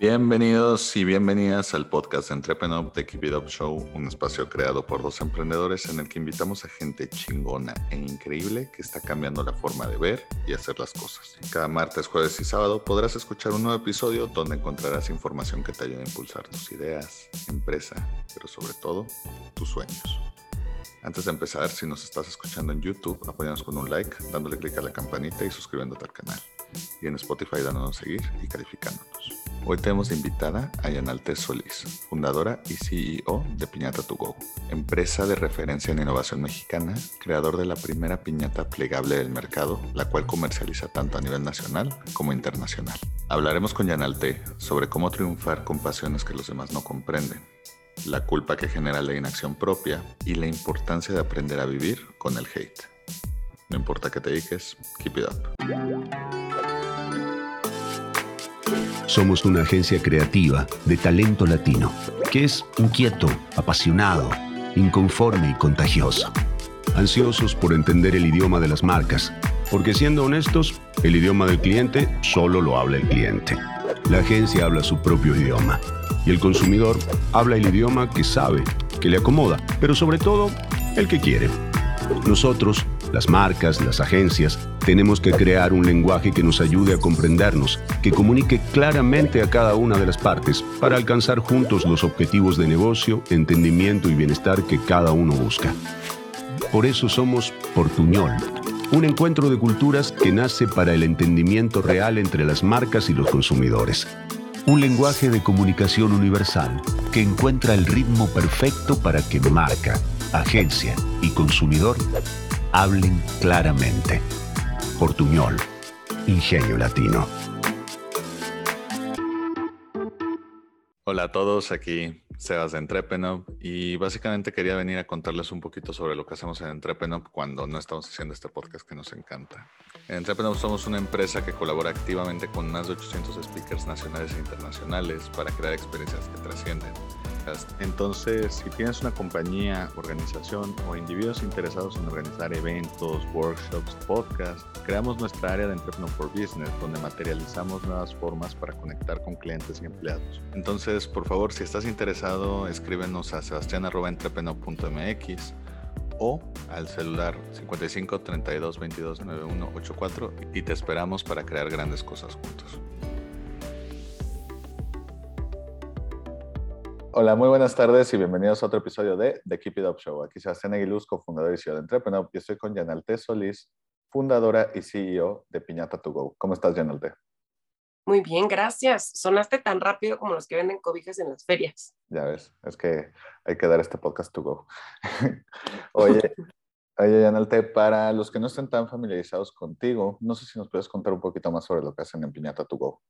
Bienvenidos y bienvenidas al podcast Entrepreneur de Keep It Up Show, un espacio creado por dos emprendedores en el que invitamos a gente chingona e increíble que está cambiando la forma de ver y hacer las cosas. Cada martes, jueves y sábado podrás escuchar un nuevo episodio donde encontrarás información que te ayude a impulsar tus ideas, empresa, pero sobre todo tus sueños. Antes de empezar, si nos estás escuchando en YouTube, apóyanos con un like, dándole clic a la campanita y suscribiéndote al canal. Y en Spotify dándonos a seguir y calificándonos. Hoy tenemos invitada a Yanalte Solís, fundadora y CEO de Piñata To Go, empresa de referencia en innovación mexicana, creador de la primera piñata plegable del mercado, la cual comercializa tanto a nivel nacional como internacional. Hablaremos con Yanalte sobre cómo triunfar con pasiones que los demás no comprenden, la culpa que genera la inacción propia y la importancia de aprender a vivir con el hate. No importa que te dediques, keep it up. Somos una agencia creativa de talento latino, que es inquieto, apasionado, inconforme y contagioso. Ansiosos por entender el idioma de las marcas, porque siendo honestos, el idioma del cliente solo lo habla el cliente. La agencia habla su propio idioma y el consumidor habla el idioma que sabe, que le acomoda, pero sobre todo el que quiere. Nosotros, las marcas, las agencias, tenemos que crear un lenguaje que nos ayude a comprendernos, que comunique claramente a cada una de las partes para alcanzar juntos los objetivos de negocio, entendimiento y bienestar que cada uno busca. Por eso somos Portuñol, un encuentro de culturas que nace para el entendimiento real entre las marcas y los consumidores. Un lenguaje de comunicación universal que encuentra el ritmo perfecto para que marca, agencia y consumidor hablen claramente. Portuñol, Ingenio Latino. Hola a todos, aquí Sebas de Entrepenop y básicamente quería venir a contarles un poquito sobre lo que hacemos en Entrepenop cuando no estamos haciendo este podcast que nos encanta. En Entrepreneur somos una empresa que colabora activamente con más de 800 speakers nacionales e internacionales para crear experiencias que trascienden. Entonces, si tienes una compañía, organización o individuos interesados en organizar eventos, workshops, podcasts, creamos nuestra área de Entrepreneur for Business, donde materializamos nuevas formas para conectar con clientes y empleados. Entonces, por favor, si estás interesado, escríbenos a sebastian.entrepreneur.mx o al celular 55 32 22 91 84 y te esperamos para crear grandes cosas juntos. Hola, muy buenas tardes y bienvenidos a otro episodio de The Keep It Up Show. Aquí Sebastián Aguiluz, cofundador y CEO de Entrepreneur, y estoy con Yanalte Solís, fundadora y CEO de Piñata To Go. ¿Cómo estás, Yanalte? Muy bien, gracias. Sonaste tan rápido como los que venden cobijas en las ferias. Ya ves, es que hay que dar este podcast to go. oye, oye, Yanalte, para los que no estén tan familiarizados contigo, no sé si nos puedes contar un poquito más sobre lo que hacen en Piñata To Go.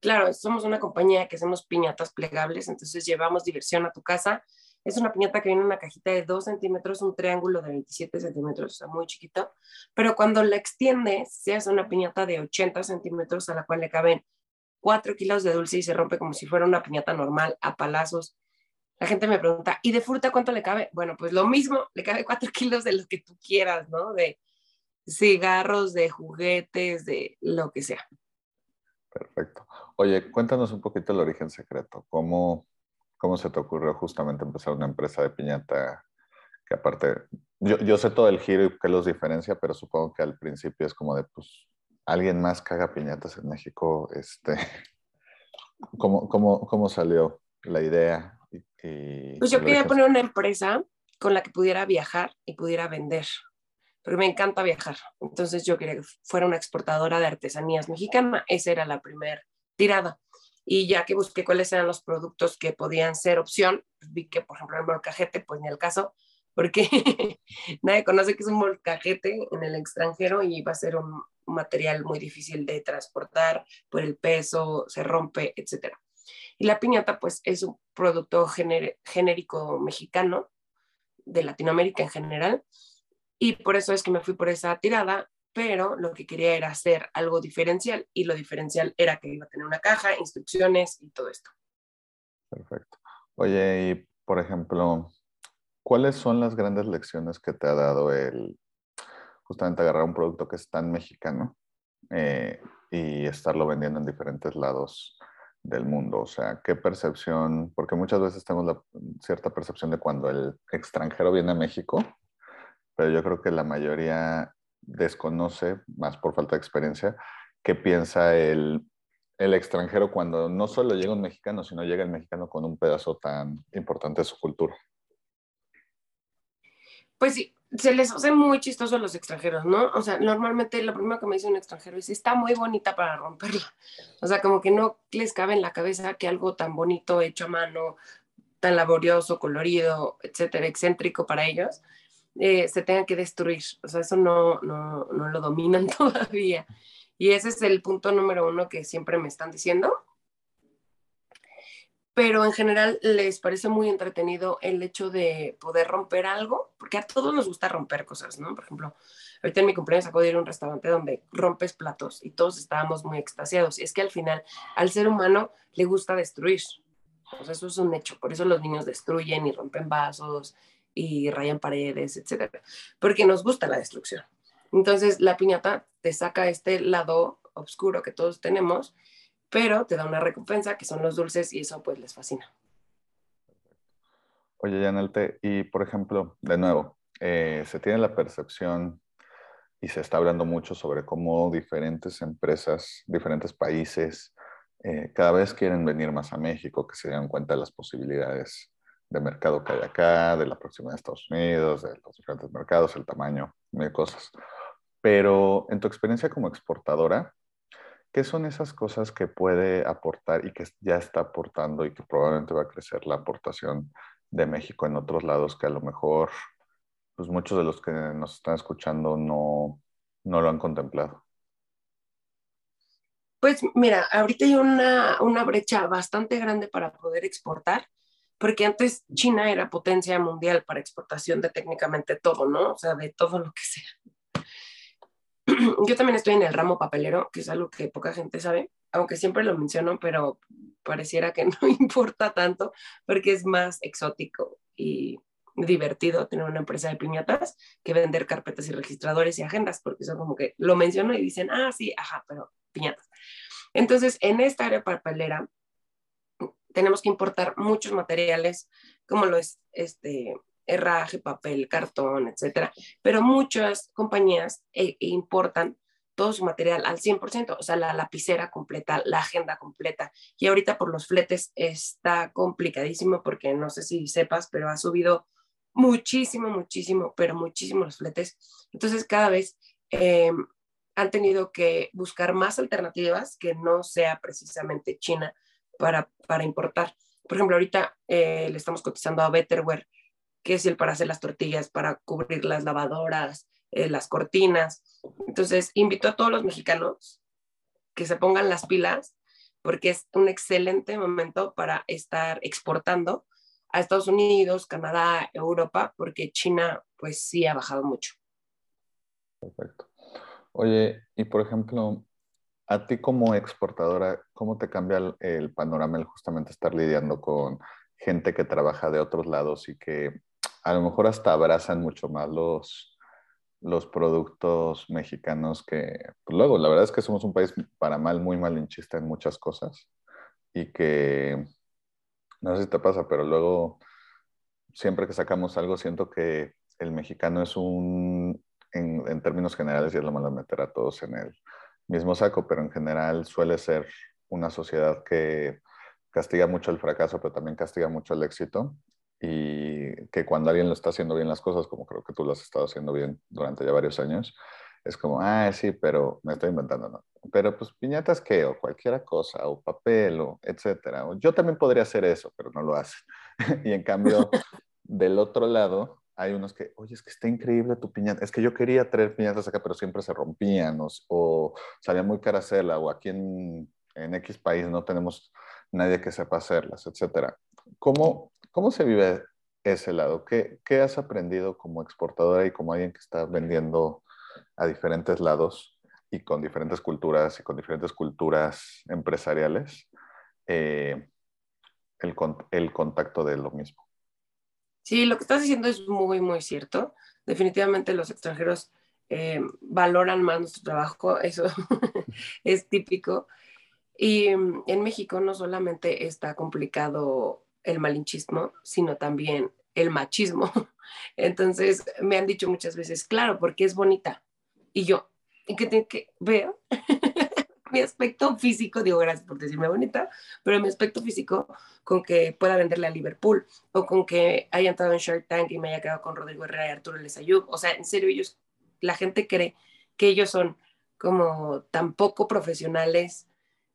Claro, somos una compañía que hacemos piñatas plegables, entonces llevamos diversión a tu casa. Es una piñata que viene en una cajita de 2 centímetros, un triángulo de 27 centímetros, o sea, muy chiquito, pero cuando la extiendes, se hace una piñata de 80 centímetros a la cual le caben 4 kilos de dulce y se rompe como si fuera una piñata normal, a palazos. La gente me pregunta, ¿y de fruta cuánto le cabe? Bueno, pues lo mismo, le cabe 4 kilos de lo que tú quieras, ¿no? De cigarros, de juguetes, de lo que sea. Perfecto. Oye, cuéntanos un poquito el origen secreto. ¿Cómo, cómo se te ocurrió justamente empezar una empresa de piñata? Que aparte, yo, yo sé todo el giro y qué los diferencia, pero supongo que al principio es como de, pues, alguien más que haga piñatas en México. Este, ¿cómo, cómo, cómo salió la idea? pues yo quería poner una empresa con la que pudiera viajar y pudiera vender porque me encanta viajar. Entonces yo quería que fuera una exportadora de artesanías mexicana. Esa era la primera tirada. Y ya que busqué cuáles eran los productos que podían ser opción, pues vi que, por ejemplo, el molcajete, pues ni el caso, porque nadie conoce que es un molcajete en el extranjero y va a ser un material muy difícil de transportar por el peso, se rompe, etc. Y la piñata, pues, es un producto genérico mexicano, de Latinoamérica en general, y por eso es que me fui por esa tirada, pero lo que quería era hacer algo diferencial y lo diferencial era que iba a tener una caja, instrucciones y todo esto. Perfecto. Oye, y por ejemplo, ¿cuáles son las grandes lecciones que te ha dado el justamente agarrar un producto que es tan mexicano eh, y estarlo vendiendo en diferentes lados del mundo? O sea, ¿qué percepción? Porque muchas veces tenemos cierta percepción de cuando el extranjero viene a México, pero yo creo que la mayoría desconoce, más por falta de experiencia, qué piensa el, el extranjero cuando no solo llega un mexicano, sino llega el mexicano con un pedazo tan importante de su cultura. Pues sí, se les hace muy chistoso a los extranjeros, ¿no? O sea, normalmente lo primero que me dice un extranjero es, está muy bonita para romperla. O sea, como que no les cabe en la cabeza que algo tan bonito, hecho a mano, tan laborioso, colorido, etcétera, excéntrico para ellos, eh, se tenga que destruir. O sea, eso no, no, no lo dominan todavía. Y ese es el punto número uno que siempre me están diciendo pero en general les parece muy entretenido el hecho de poder romper algo, porque a todos nos gusta romper cosas, ¿no? Por ejemplo, ahorita en mi cumpleaños acabo de ir a un restaurante donde rompes platos y todos estábamos muy extasiados. Y es que al final al ser humano le gusta destruir. Sea, eso es un hecho. Por eso los niños destruyen y rompen vasos y rayan paredes, etcétera, porque nos gusta la destrucción. Entonces, la piñata te saca este lado oscuro que todos tenemos pero te da una recompensa que son los dulces y eso pues les fascina. Oye, Yanelte, y por ejemplo, de nuevo, eh, se tiene la percepción y se está hablando mucho sobre cómo diferentes empresas, diferentes países, eh, cada vez quieren venir más a México, que se dan cuenta de las posibilidades de mercado que hay acá, de la proximidad de Estados Unidos, de los diferentes mercados, el tamaño, mil cosas. Pero en tu experiencia como exportadora, ¿Qué son esas cosas que puede aportar y que ya está aportando y que probablemente va a crecer la aportación de México en otros lados que a lo mejor pues muchos de los que nos están escuchando no, no lo han contemplado? Pues mira, ahorita hay una, una brecha bastante grande para poder exportar, porque antes China era potencia mundial para exportación de técnicamente todo, ¿no? O sea, de todo lo que sea. yo también estoy en el ramo papelero, que es algo que poca gente sabe, aunque siempre lo menciono, pero pareciera que no importa tanto porque es más exótico y divertido tener una empresa de piñatas que vender carpetas y registradores y agendas, porque son como que lo menciono y dicen, ah, sí, ajá, pero piñatas. Entonces, en esta área papelera tenemos que importar muchos materiales, como lo es este, herraje, papel, cartón, etcétera. Pero muchas compañías eh, importan todo su material al 100%, o sea, la lapicera completa, la agenda completa. Y ahorita por los fletes está complicadísimo porque no sé si sepas, pero ha subido muchísimo, muchísimo, pero muchísimo los fletes. Entonces, cada vez em, han tenido que buscar más alternativas que no sea precisamente China para, para importar. Por ejemplo, ahorita eh, le estamos cotizando a Betterware que es el para hacer las tortillas, para cubrir las lavadoras, eh, las cortinas. Entonces, invito a todos los mexicanos que se pongan las pilas porque es un excelente momento para estar exportando a Estados Unidos, Canadá, Europa, porque China pues sí ha bajado mucho. Perfecto. Oye, y por ejemplo, a ti como exportadora, ¿cómo te cambia el, panorama el justamente estar lidiando con gente que trabaja de otros lados y que a lo mejor hasta abrazan mucho más los, los productos mexicanos que pues luego, la verdad es que somos un país para mal, muy malinchista en muchas cosas y que, no sé si te pasa, pero luego siempre que sacamos algo siento que el mexicano es un, en, en términos generales, y es lo malo meter a todos en el mismo saco, pero en general suele ser una sociedad que castiga mucho el fracaso, pero también castiga mucho el éxito y que cuando alguien lo está haciendo bien las cosas, como creo que tú lo has estado haciendo bien durante ya varios años, es como, ah, sí, pero me estoy inventando, ¿no? Pero pues piñatas qué, o cualquier cosa, o papel, o etcétera. yo también podría hacer eso, pero no lo hacen. y en cambio, del otro lado, hay unos que, oye, es que está increíble tu piñata. Es que yo quería traer piñatas acá, pero siempre se rompían, o, o salía muy cara hacerla, o aquí en, en X país no tenemos nadie que sepa hacerlas, etcétera. ¿Cómo, ¿Cómo se vive ese lado? ¿Qué, ¿Qué, has aprendido como exportadora y como alguien que está vendiendo a diferentes lados y con diferentes culturas y con diferentes culturas empresariales? Eh, el, el contacto de lo mismo. Sí, lo que estás diciendo es muy, muy cierto. Definitivamente los extranjeros eh, valoran más nuestro trabajo, eso es típico. Y mm, en México no solamente está complicado el malinchismo, sino también el machismo. Entonces me han dicho muchas veces, claro, porque es bonita. Y yo, ¿y qué tiene que ver? Mi aspecto físico, digo gracias por decirme bonita, pero mi aspecto físico con que pueda venderle a Liverpool o con que haya entrado en Shark Tank y me haya quedado con Rodrigo Herrera y Arturo Lesayub. O sea, en serio, ellos, la gente cree que ellos son como tan poco profesionales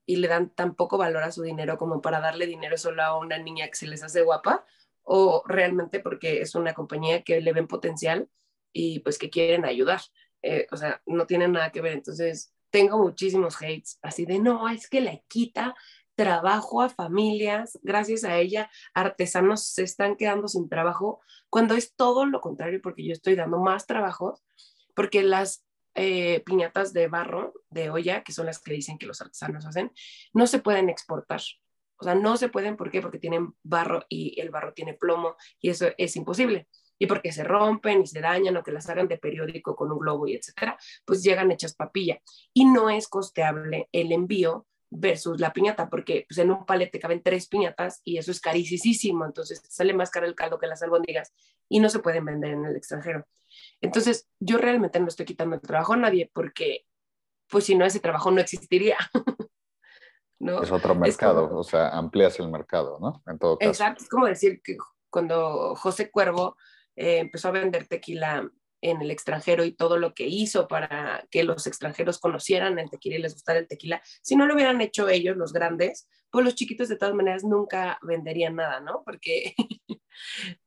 y le dan tan poco valor a su dinero como para darle dinero solo a una niña que se les hace guapa o realmente porque es una compañía que le ven potencial y pues que quieren ayudar. Eh, o sea, no tienen nada que ver. Entonces, tengo muchísimos hates así de, no, es que le quita trabajo a familias, gracias a ella, artesanos se están quedando sin trabajo, cuando es todo lo contrario, porque yo estoy dando más trabajo, porque las eh, piñatas de barro, de olla, que son las que dicen que los artesanos hacen, no se pueden exportar. O sea, no se pueden, ¿por qué? Porque tienen barro y el barro tiene plomo y eso es imposible. Y porque se rompen y se dañan o que las hagan de periódico con un globo y etcétera, pues llegan hechas papilla. Y no es costeable el envío versus la piñata, porque pues, en un palete caben tres piñatas y eso es carísimo, entonces sale más caro el caldo que las albóndigas y no se pueden vender en el extranjero. Entonces, yo realmente no estoy quitando el trabajo a nadie porque, pues si no, ese trabajo no existiría. ¿No? Es otro mercado, o sea, amplias el mercado, ¿no? En todo caso. Exacto, es como decir que cuando José Cuervo eh, empezó a vender tequila en el extranjero y todo lo que hizo para que los extranjeros conocieran el tequila y les gustara el tequila, si no lo hubieran hecho ellos, los grandes, pues los chiquitos de todas maneras nunca venderían nada, ¿no? Porque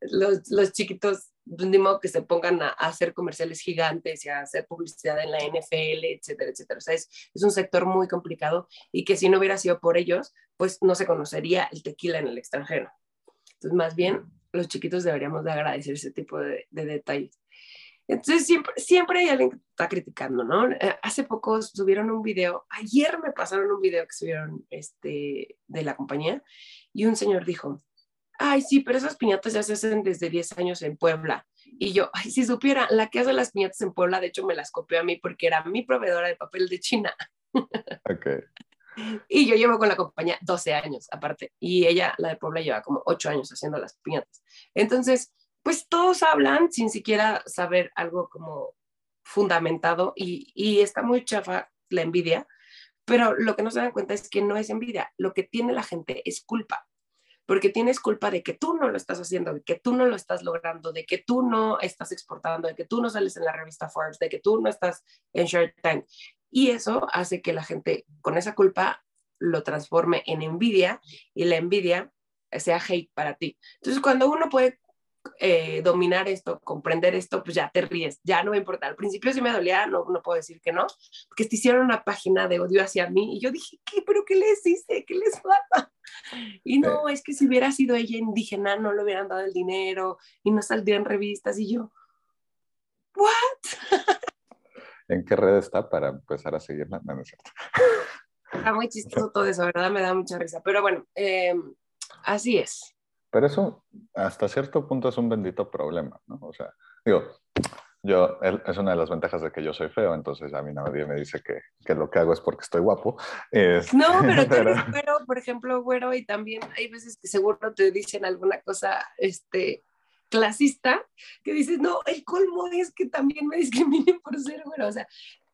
los, chiquitos, pues, ni modo que se pongan a, hacer comerciales gigantes y a hacer publicidad en la NFL, etcétera, etcétera. O sea, es, es un sector muy complicado y que si no hubiera sido por ellos, pues no se conocería el tequila en el extranjero. Entonces, más bien, los chiquitos deberíamos de agradecer ese tipo de, de detalles. Entonces siempre, siempre hay alguien que está criticando, ¿no? Eh, hace poco subieron un video, ayer me pasaron un video que subieron este, de la compañía y un señor dijo, ay, sí, pero esas piñatas ya se hacen desde 10 años en Puebla. Y yo, ay, si supiera, la que hace las piñatas en Puebla, de hecho me las copió a mí porque era mi proveedora de papel de China. Ok. Y yo llevo con la compañía 12 años aparte, y ella, la de Puebla, lleva como 8 años haciendo las piñatas. Entonces, pues todos hablan sin siquiera saber algo como fundamentado y, y está muy chafa la envidia, pero lo que no se dan cuenta es que no es envidia, lo que tiene la gente es culpa, porque tienes culpa de que tú no lo estás haciendo, de que tú no lo estás logrando, de que tú no estás exportando, de que tú no sales en la revista Forbes, de que tú no estás en Shark Tank. Y eso hace que la gente con esa culpa lo transforme en envidia y la envidia sea hate para ti. Entonces, cuando uno puede eh, dominar esto, comprender esto, pues ya te ríes, ya no me importa. Al principio sí me dolía, no, no puedo decir que no, porque te hicieron una página de odio hacia mí y yo dije, ¿qué? ¿Pero qué les hice? ¿Qué les pasa? Y no, es que si hubiera sido ella indígena, no le hubieran dado el dinero y no saldría en revistas y yo, ¿what? ¿En qué red está para empezar a seguirla? No, no es cierto. Está muy chistoso todo eso, ¿verdad? Me da mucha risa. Pero bueno, eh, así es. Pero eso, hasta cierto punto, es un bendito problema, ¿no? O sea, digo, yo, es una de las ventajas de que yo soy feo, entonces a mí nadie me dice que, que lo que hago es porque estoy guapo. no, pero tú eres güero, por ejemplo, güero, y también hay veces que seguro te dicen alguna cosa, este, clasista, que dices, no, el colmo es que también me discriminen por ser güero, o sea,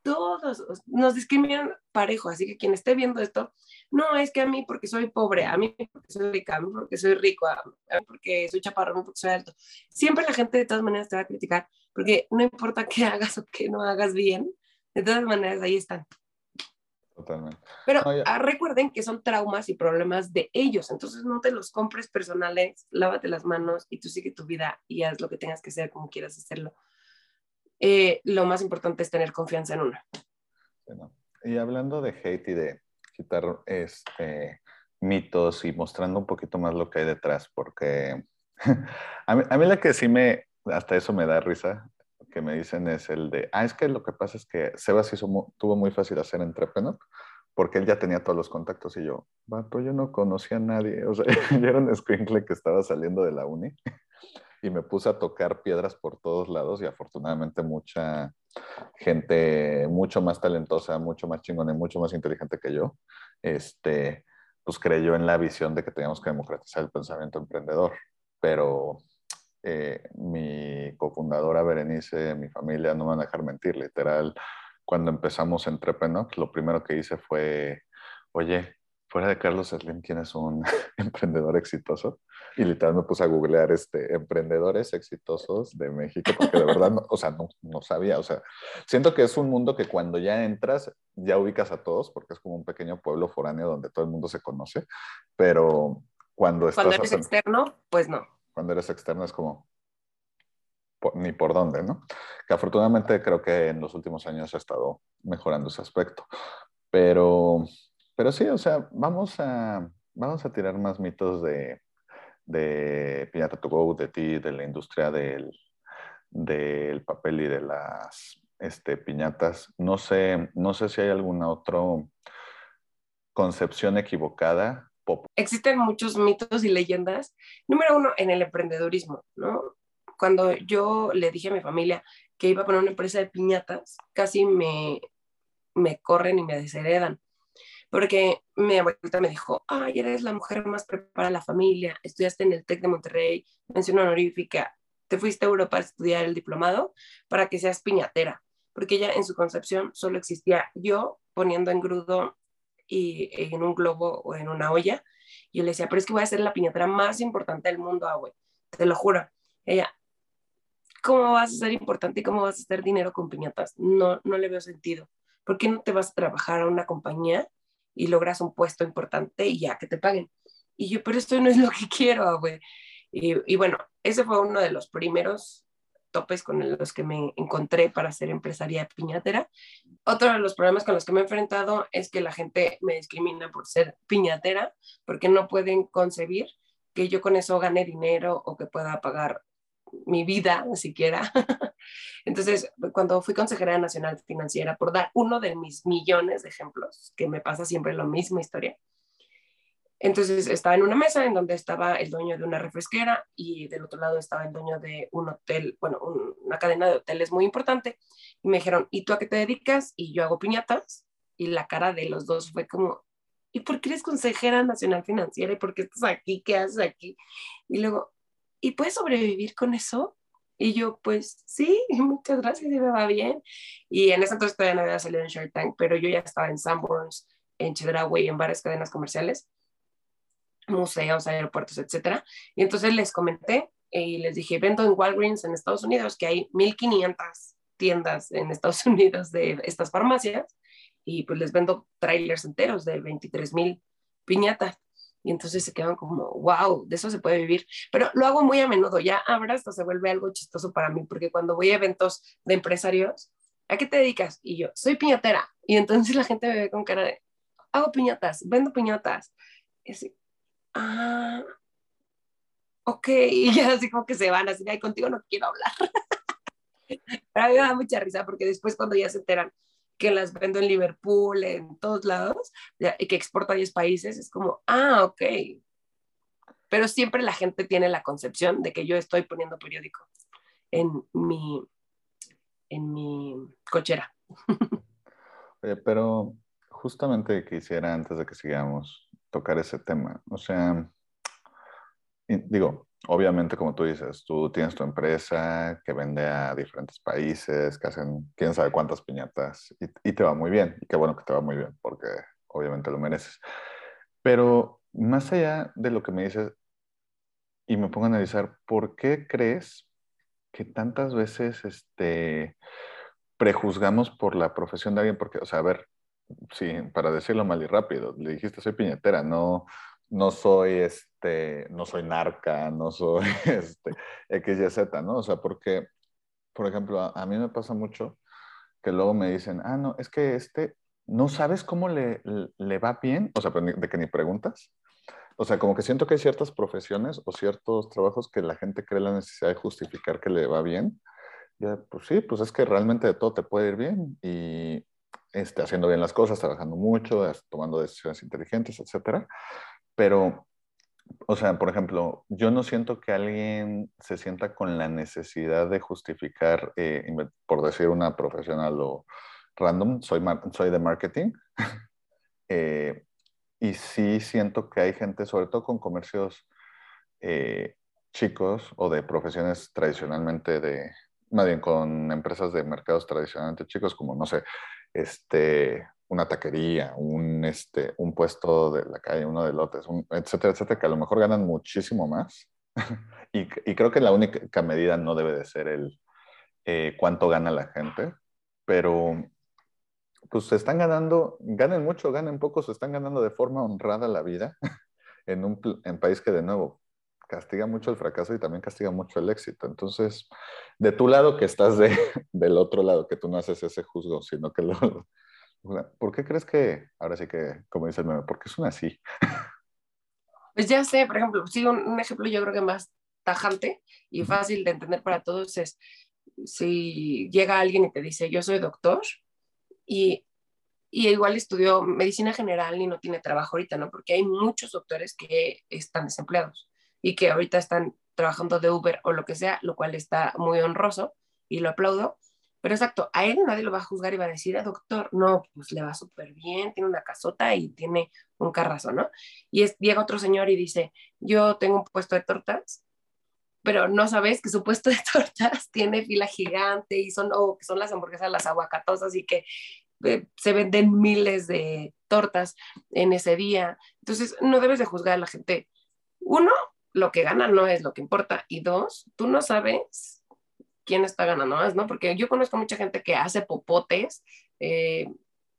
todos nos discriminan parejo, así que quien esté viendo esto, no es que a mí porque soy pobre, a mí porque soy rica, a mí porque soy rico, a mí porque soy chaparro, a mí porque soy alto. Siempre la gente de todas maneras te va a criticar, porque no importa qué hagas o qué no hagas bien, de todas maneras ahí están. Totalmente. Pero ah, recuerden que son traumas y problemas de ellos, entonces no te los compres personales, lávate las manos y tú sigue tu vida y haz lo que tengas que hacer como quieras hacerlo eh, lo más importante es tener confianza en uno. y hablando de hate y de quitar este, mitos y mostrando un poquito más lo que hay detrás, porque a, mí, la que sí me, hasta eso me da risa, que me dicen es el de, ah, es que lo que pasa es que Sebas hizo, tuvo muy fácil hacer entrepreneur porque él ya tenía todos los contactos y yo, vato, yo no conocía a nadie, o sea, yo era un squinkle que estaba saliendo de la uni y me puse a tocar piedras por todos lados y afortunadamente mucha gente mucho más talentosa, mucho más chingona y mucho más inteligente que yo, este, pues creyó en la visión de que teníamos que democratizar el pensamiento emprendedor. Pero eh, mi cofundadora Berenice, mi familia, no me van a dejar mentir, literal, cuando empezamos en Trepenoc, lo primero que hice fue, oye, fuera de Carlos Slim, ¿quién es un emprendedor exitoso? Y literal me puse a googlear este, emprendedores exitosos de México, porque de verdad, no, o sea, no, no, sabía, o sea, siento que es un mundo que cuando ya entras, ya ubicas a todos, porque es como un pequeño pueblo foráneo donde todo el mundo se conoce, pero cuando estás... Cuando eres externo, pues no. Cuando eres externo es como, ni por dónde, ¿no? Que afortunadamente creo que en los últimos años ha estado mejorando ese aspecto. Pero pero sí, o sea, vamos a, vamos a tirar más mitos de, de Piñata to Go, de ti, de la industria del, del papel y de las este, piñatas. No sé, no sé si hay alguna otra concepción equivocada. Existen muchos mitos y leyendas. Número uno, en el emprendedurismo, ¿no? Cuando yo le dije a mi familia que iba a poner una empresa de piñatas, casi me, me corren y me desheredan porque mi abuelita me dijo, ay, eres la mujer más preparada de la familia, estudiaste en el TEC de Monterrey, mención honorífica, te fuiste a Europa a estudiar el diplomado para que seas piñatera, porque ella en su concepción solo existía yo poniendo en grudo y en un globo o en una olla, y yo le decía, pero es que voy a ser la piñatera más importante del mundo, abue, te lo juro. Ella, ¿cómo vas a ser importante y cómo vas a hacer dinero con piñatas? No, no le veo sentido. ¿Por qué no te vas a trabajar a una compañía y logras un puesto importante y ya que te paguen. Y yo, pero esto no es lo que quiero, güey. Y, y, bueno, ese fue uno de los primeros topes con los que me encontré para ser empresaria piñatera. Otro de los problemas con los que me he enfrentado es que la gente me discrimina por ser piñatera, porque no pueden concebir que yo con eso gane dinero o que pueda pagar mi vida siquiera. Entonces, cuando fui consejera nacional financiera, por dar uno de mis millones de ejemplos, que me pasa siempre la misma historia, entonces estaba en una mesa en donde estaba el dueño de una refresquera y del otro lado estaba el dueño de un hotel, bueno, una cadena de hoteles muy importante. Y me dijeron, ¿y tú a qué te dedicas? Y yo hago piñatas. Y la cara de los dos fue como, ¿y por qué eres consejera nacional financiera? ¿Y por qué estás aquí? ¿Qué haces aquí? Y luego, ¿y puedes sobrevivir con eso? Y yo, pues sí, muchas gracias, y me va bien. Y en ese entonces todavía no había salido en Shark Tank, pero yo ya estaba en Sanborns, en Chedraui, en varias cadenas comerciales, museos, aeropuertos, etcétera. Y entonces les comenté y les dije, vendo en Walgreens en Estados Unidos, que hay 1500 tiendas en Estados Unidos de estas farmacias, y pues les vendo trailers enteros de 23 mil piñatas. Y entonces se quedan como, wow, de eso se puede vivir. Pero lo hago muy a menudo, ya ahora hasta se vuelve algo chistoso para mí, porque cuando voy a eventos de empresarios, ¿a qué te dedicas? Y yo, soy piñatera. Y entonces la gente me ve con cara de, hago piñatas, vendo piñatas. Y así, ah, ok. Y ya así como que se van, así, ay, contigo no quiero hablar. Pero a mí me da mucha risa porque después cuando ya se enteran, que las vendo en Liverpool, en todos lados, y que exporto a 10 países, es como, ah, ok. Pero siempre la gente tiene la concepción de que yo estoy poniendo periódico en mi, en mi cochera. pero justamente quisiera, antes de que sigamos, tocar ese tema. O sea, digo, obviamente, como tú dices, tú tienes tu empresa que vende a diferentes países, que hacen quién sabe cuántas piñatas y, te va muy bien. Y qué bueno que te va muy bien, porque obviamente lo mereces. Pero más allá de lo que me dices, y me pongo a analizar, ¿por qué crees que tantas veces este, prejuzgamos por la profesión de alguien? Porque, o sea, a ver, sí, para decirlo mal y rápido, le dijiste soy piñatera, no, no soy, este, no soy narca, no soy este, XYZ, ¿no? O sea, porque, por ejemplo, a, mí me pasa mucho que luego me dicen, ah, no, es que este, no sabes cómo le, le va bien, o sea, de que ni preguntas. O sea, como que siento que hay ciertas profesiones o ciertos trabajos que la gente cree la necesidad de justificar que le va bien. Ya, pues sí, pues es que realmente de todo te puede ir bien y este, haciendo bien las cosas, trabajando mucho, tomando decisiones inteligentes, etcétera. Pero o sea, por ejemplo, yo no siento que alguien se sienta con la necesidad de justificar, eh, por decir una profesional o random, soy, soy de marketing. Eh, y sí siento que hay gente, sobre todo con comercios eh, chicos o de profesiones tradicionalmente de, más bien con empresas de mercados tradicionalmente chicos, como, no sé, este, una taquería, un, este, un puesto de la calle, uno de lotes, etcétera, etcétera, que a lo mejor ganan muchísimo más. y, y, creo que la única medida no debe de ser el eh, cuánto gana la gente, pero pues se están ganando, ganen mucho, ganen poco, se están ganando de forma honrada la vida en un en país que de nuevo castiga mucho el fracaso y también castiga mucho el éxito. Entonces, de tu lado que estás de, del otro lado, que tú no haces ese juzgo, sino que lo, ¿Por qué crees que, ahora sí que, como dice el meme, ¿por qué son así? Pues ya sé, por ejemplo, sí, un, ejemplo yo creo que más tajante y fácil de entender para todos es si llega alguien y te dice, yo soy doctor y, y igual estudió medicina general y no tiene trabajo ahorita, ¿no? Porque hay muchos doctores que están desempleados y que ahorita están trabajando de Uber o lo que sea, lo cual está muy honroso y lo aplaudo, pero exacto, a él nadie lo va a juzgar y va a decir, ah, doctor, no, pues le va súper bien, tiene una casota y tiene un carrazo, ¿no? Y es, llega otro señor y dice, yo tengo un puesto de tortas, pero no sabes que su puesto de tortas tiene fila gigante y son, o que son las hamburguesas, las aguacatosas y que eh, se venden miles de tortas en ese día. Entonces, no debes de juzgar a la gente. Uno, lo que gana no es lo que importa. Y dos, tú no sabes quién está ganando más, ¿no? Porque yo conozco mucha gente que hace popotes, eh,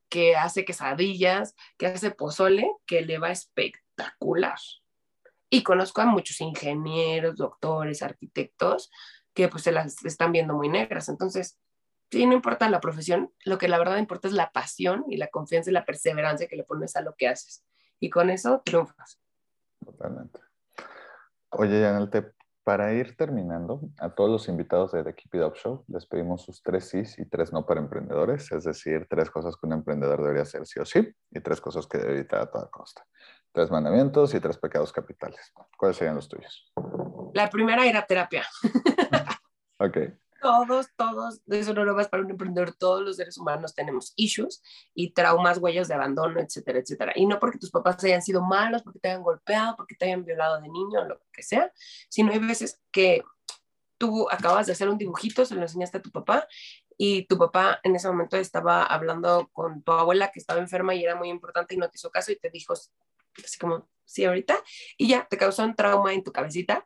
que hace quesadillas, que hace pozole, que le va espectacular. Y conozco a muchos ingenieros, doctores, arquitectos, que pues se las están viendo muy negras. Entonces, sí, no importa la profesión, lo que la verdad importa es la pasión y la confianza y la perseverancia que le pones a lo que haces. Y con eso triunfas. Totalmente. Oye, Yanel, te para ir terminando, a todos los invitados de The Keep It Up Show les pedimos sus tres sís y tres no para emprendedores, es decir, tres cosas que un emprendedor debería hacer sí o sí y tres cosas que debe evitar a toda costa. Tres mandamientos y tres pecados capitales. ¿Cuáles serían los tuyos? La primera era terapia. ok todos, todos, eso no lo vas para un emprendedor, todos los seres humanos tenemos issues y traumas, huellas de abandono, etcétera, etcétera. Y no porque tus papás hayan sido malos, porque te hayan golpeado, porque te hayan violado de niño, lo que sea, sino hay veces que tú acabas de hacer un dibujito, se lo enseñaste a tu papá y tu papá en ese momento estaba hablando con tu abuela que estaba enferma y era muy importante y no te hizo caso y te dijo así como, sí, ahorita, y ya te causó un trauma en tu cabecita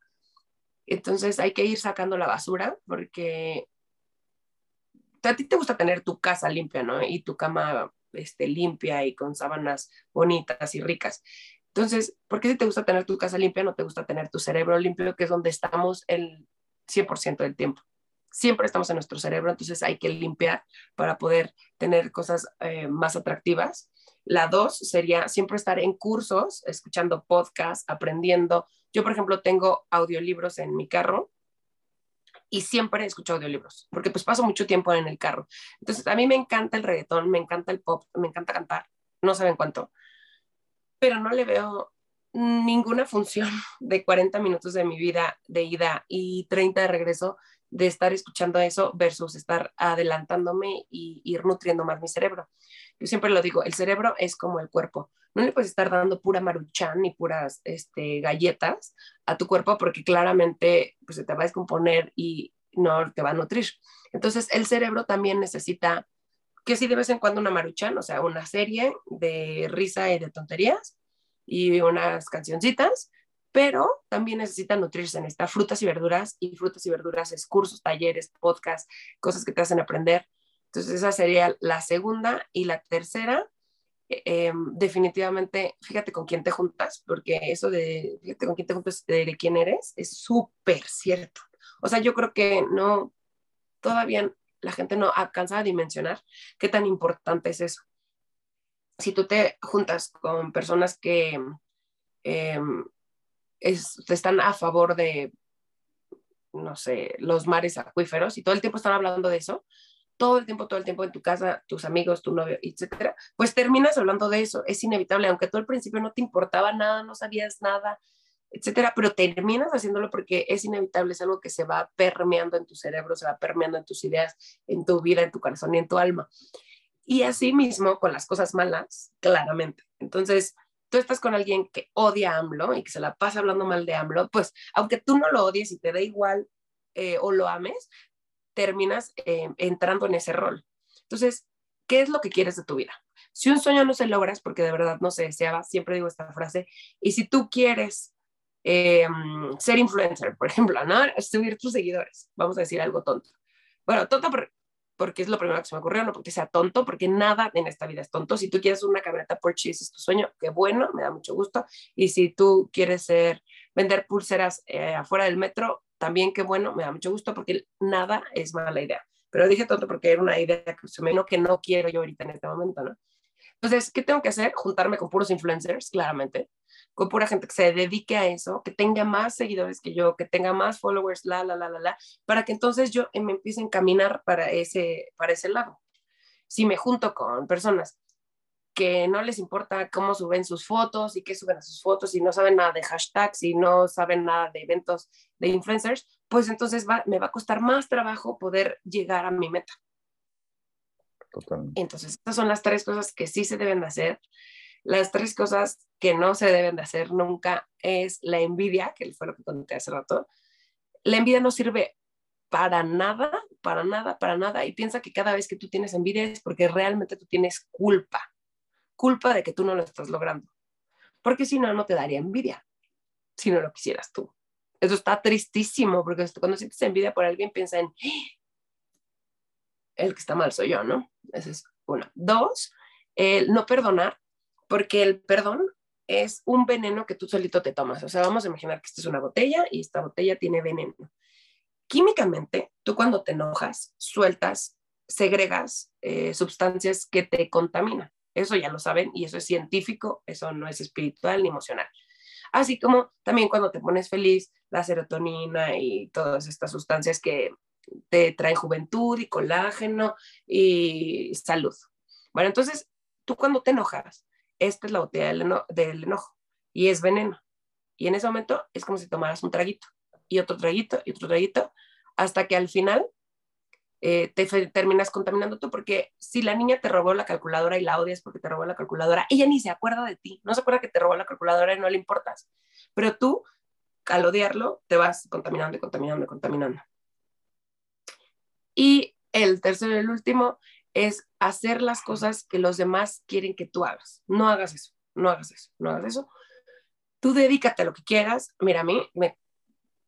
entonces hay que ir sacando la basura porque a ti te gusta tener tu casa limpia, ¿no? Y tu cama este, limpia y con sábanas bonitas y ricas. Entonces, ¿por qué si te gusta tener tu casa limpia, no te gusta tener tu cerebro limpio, que es donde estamos el 100% del tiempo? Siempre estamos en nuestro cerebro, entonces hay que limpiar para poder tener cosas eh, más atractivas. La dos sería siempre estar en cursos, escuchando podcasts, aprendiendo, yo, por ejemplo, tengo audiolibros en mi carro y siempre escucho audiolibros, porque pues paso mucho tiempo en el carro. Entonces, a mí me encanta el reggaetón, me encanta el pop, me encanta cantar, no saben cuánto, pero no le veo ninguna función de 40 minutos de mi vida de ida y 30 de regreso de estar escuchando eso versus estar adelantándome y ir nutriendo más mi cerebro. Yo siempre lo digo, el cerebro es como el cuerpo no le puedes estar dando pura maruchan ni puras este, galletas a tu cuerpo porque claramente pues, se te va a descomponer y no te va a nutrir. Entonces, el cerebro también necesita que sí de vez en cuando una maruchan, o sea, una serie de risa y de tonterías y unas cancioncitas, pero también necesita nutrirse, necesita frutas y verduras, y frutas y verduras es cursos, talleres, podcasts, cosas que te hacen aprender. Entonces, esa sería la segunda. Y la tercera eh, definitivamente, fíjate con quién te juntas, porque eso de, fíjate con quién te juntas, de quién eres, es súper cierto. O sea, yo creo que no, todavía la gente no alcanza a dimensionar qué tan importante es eso. Si tú te juntas con personas que eh, están a favor de, no sé, los mares acuíferos y todo el tiempo están hablando de eso, todo el tiempo, todo el tiempo en tu casa, tus amigos, tu novio, etcétera, pues terminas hablando de eso. Es inevitable, aunque tú al principio no te importaba nada, no sabías nada, etcétera, pero terminas haciéndolo porque es inevitable, es algo que se va permeando en tu cerebro, se va permeando en tus ideas, en tu vida, en tu corazón y en tu alma. Y así mismo con las cosas malas, claramente. Entonces, tú estás con alguien que odia a AMLO y que se la pasa hablando mal de AMLO, pues aunque tú no lo odies y te dé igual eh, o lo ames, terminas eh, entrando en ese rol. Entonces, ¿qué es lo que quieres de tu vida? Si un sueño no se logras porque de verdad no se deseaba, siempre digo esta frase, y si tú quieres eh, ser influencer, por ejemplo, ¿no? Subir tus seguidores, vamos a decir algo tonto. Bueno, tonto porque es lo primero que se me ocurrió, no porque sea tonto, porque nada en esta vida es tonto. Si tú quieres una camioneta Porsche es tu sueño, qué bueno, me da mucho gusto. Y si tú quieres ser, vender pulseras eh, afuera del metro, también qué bueno, me da mucho gusto, porque nada es mala idea. Pero dije tonto porque era una idea que, que no quiero yo ahorita en este momento, ¿no? Entonces, ¿qué tengo que hacer? Juntarme con puros influencers, claramente, con pura gente que se dedique a eso, que tenga más seguidores que yo, que tenga más followers, la, la, la, la, la, para que entonces yo me empiece a encaminar para ese, para ese lado. Si me junto con personas que no les importa cómo suben sus fotos y qué suben a sus fotos y no saben nada de hashtags y no saben nada de eventos de influencers, pues entonces me va a costar más trabajo poder llegar a mi meta. Entonces, estas son las tres cosas que sí se deben de hacer. Las tres cosas que no se deben de hacer nunca es la envidia, que fue lo que conté hace rato. La envidia no sirve para nada, para nada, para nada. Y piensa que cada vez que tú tienes envidia es porque realmente tú tienes culpa. Culpa de que tú no lo estás logrando. Porque si no, no te daría envidia. Si no lo quisieras tú. Eso está tristísimo, porque cuando sientes envidia por alguien, piensa en, el que está mal soy yo, ¿no? Esa es una. Dos, el no perdonar, porque el perdón es un veneno que tú solito te tomas. O sea, vamos a imaginar que esta es una botella y esta botella tiene veneno. Químicamente, tú cuando te enojas, sueltas, segregas eh, sustancias que te contaminan. Eso ya lo saben y eso es científico, eso no es espiritual ni emocional. Así como también cuando te pones feliz, la serotonina y todas estas sustancias que te trae juventud y colágeno y salud. Bueno, entonces, tú cuando te enojas, esta es la botella del, enojo y es veneno. Y en ese momento es como si tomaras un traguito y otro traguito y otro traguito, hasta que al final eh, te terminas contaminando tú, porque si la niña te robó la calculadora y la odias porque te robó la calculadora, ella ni se acuerda de ti, no se acuerda que te robó la calculadora y no le importas, pero tú, al odiarlo, te vas contaminando y contaminando y contaminando. Y el tercero y el último es hacer las cosas que los demás quieren que tú hagas. No hagas eso, no hagas eso, no hagas eso. Tú dedícate a lo que quieras. Mira, a mí me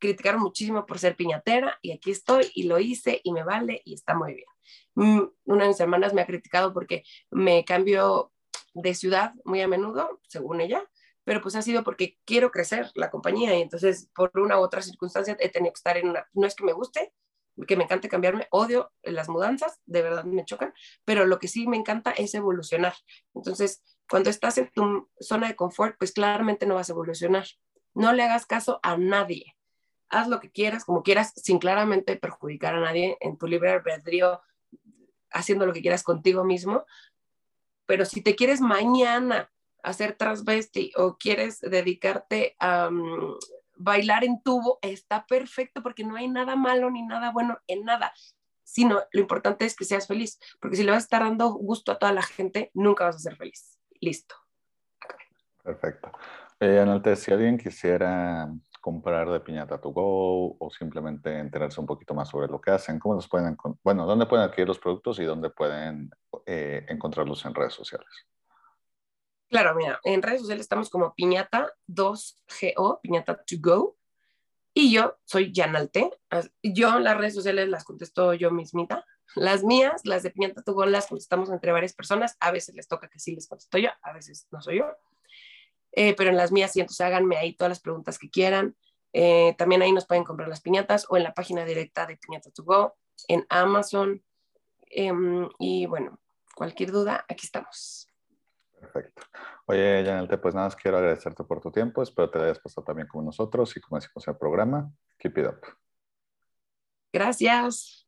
criticaron muchísimo por ser piñatera y aquí estoy y lo hice y me vale y está muy bien. Mm, una de mis hermanas me ha criticado porque me cambio de ciudad muy a menudo, según ella, pero pues ha sido porque quiero crecer la compañía y entonces por una u otra circunstancia he tenido que estar en una, no es que me guste, que me encanta cambiarme, odio las mudanzas, de verdad me chocan, pero lo que sí me encanta es evolucionar. Entonces, cuando estás en tu zona de confort, pues claramente no vas a evolucionar. No le hagas caso a nadie. Haz lo que quieras, como quieras, sin claramente perjudicar a nadie en tu libre albedrío, haciendo lo que quieras contigo mismo. Pero si te quieres mañana hacer transvesti o quieres dedicarte a, mm, bailar en tubo está perfecto porque no hay nada malo ni nada bueno en nada, sino lo importante es que seas feliz, porque si le vas a estar dando gusto a toda la gente, nunca vas a ser feliz. Listo. Perfecto. Eh, si alguien quisiera comprar de Piñata to Go o simplemente enterarse un poquito más sobre lo que hacen, ¿cómo los pueden, bueno, dónde pueden adquirir los productos y dónde pueden eh, encontrarlos en redes sociales? Claro, mira, en redes sociales estamos como Piñata 2GO, Piñata to go. Y yo soy Janalte. Yo las redes sociales las contesto yo mismita. Las mías, las de Piñata to go, las contestamos entre varias personas. A veces les toca que sí les contesto yo, a veces no soy yo. Eh, pero en las mías sí, entonces háganme ahí todas las preguntas que quieran. Eh, también ahí nos pueden comprar las piñatas o en la página directa de Piñata to go, en Amazon. Em, y bueno, cualquier duda, aquí estamos. Perfecto. Oye, Janelte, pues nada más quiero agradecerte por tu tiempo. Espero te hayas pasado también con nosotros y como decimos en el programa, keep it up. Gracias.